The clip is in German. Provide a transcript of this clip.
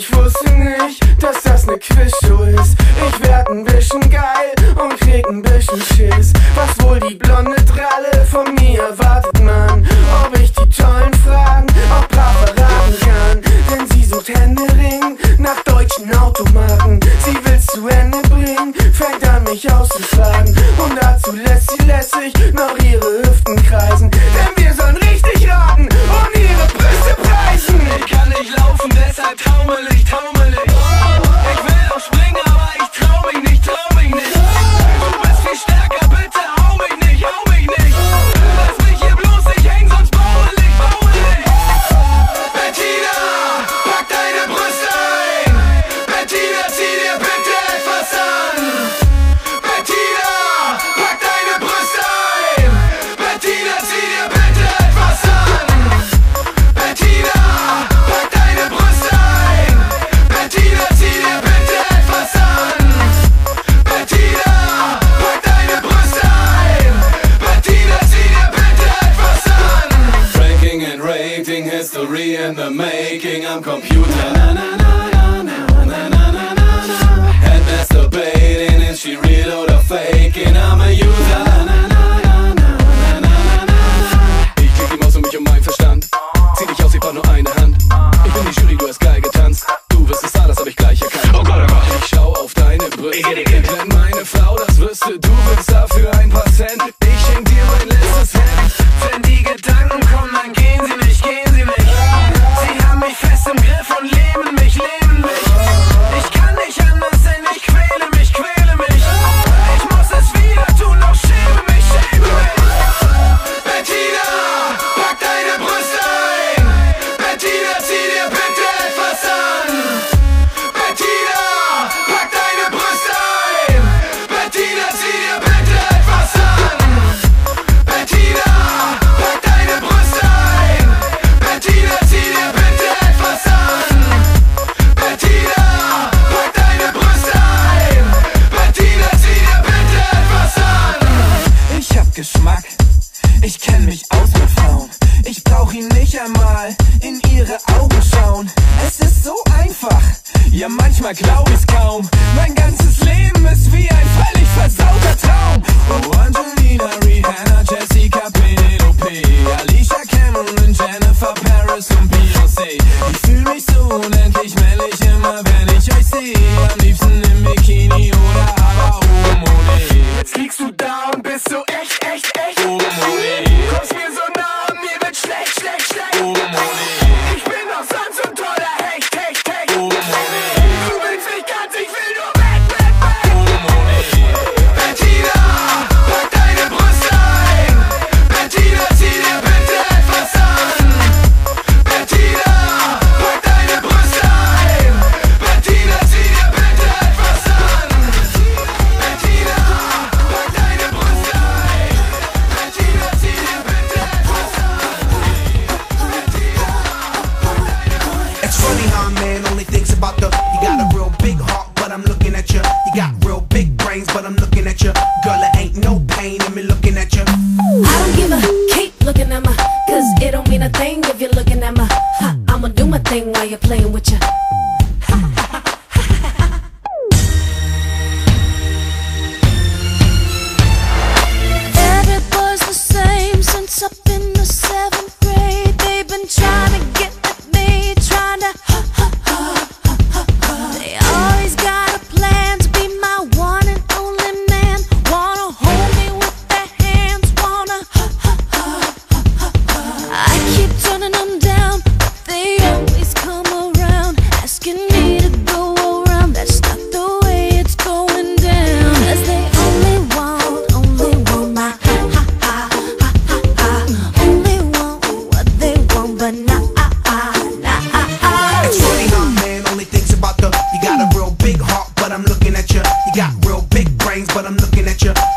Ich wusste nicht, dass das ne Quizshow ist. Ich werd ein bisschen geil und krieg ein bisschen Schiss. Was wohl die blonde Tralle von mir erwartet man? Ob ich die tollen Fragen auch brav verraten kann? Denn sie sucht Händering nach deutschen Automarken. Sie will's zu Ende bringen, fängt an mich auszuschlagen. Und dazu lässt sie lässig noch ihre deshalb taumel ich, taumel ich. computer. Na, na, na, na, na, na, na, na, na. And masturbating, is she real oder fake? And I'm a user. Na, na, na, na, na, na, na, na na. Ich krieg die Maus um mich um meinen Verstand. Zieh dich aus, ich brauch nur eine Hand. Ich bin die Jury, du hast geil getanzt. Du wirst es sah, das hab ich gleich erkannt. Oh Gott, oh Gott. Ich schau auf deine Brüste. Wenn meine Frau das wüsste, du willst dafür ein paar Cent. Geschmack, ich kenn mich aus mit Frauen. Ich brauch ihn nicht einmal in ihre Augen schauen. Es ist so einfach, ja manchmal glaub ich's kaum. Mein ganzes Leben ist wie ein völlig versauter Traum. Oh Angelina, Rihanna, Jessica, Penelope, Alicia Cameron, Jennifer Paris und Beyoncé. Ich fühl mich so unendlich männlich immer, wenn ich euch sehe. Am liebsten im Bikini oder aber oben ohne. Jetzt liegst du da und bist so echt. About the. You got a real big heart, but I'm looking at you. You got real big brains, but I'm looking at you. Girl, it ain't no pain in me looking at you. I don't give a keep looking at my Cause it don't mean a thing if you're looking at my ha, I'ma do my thing while you're playing with brains, but I'm looking at you.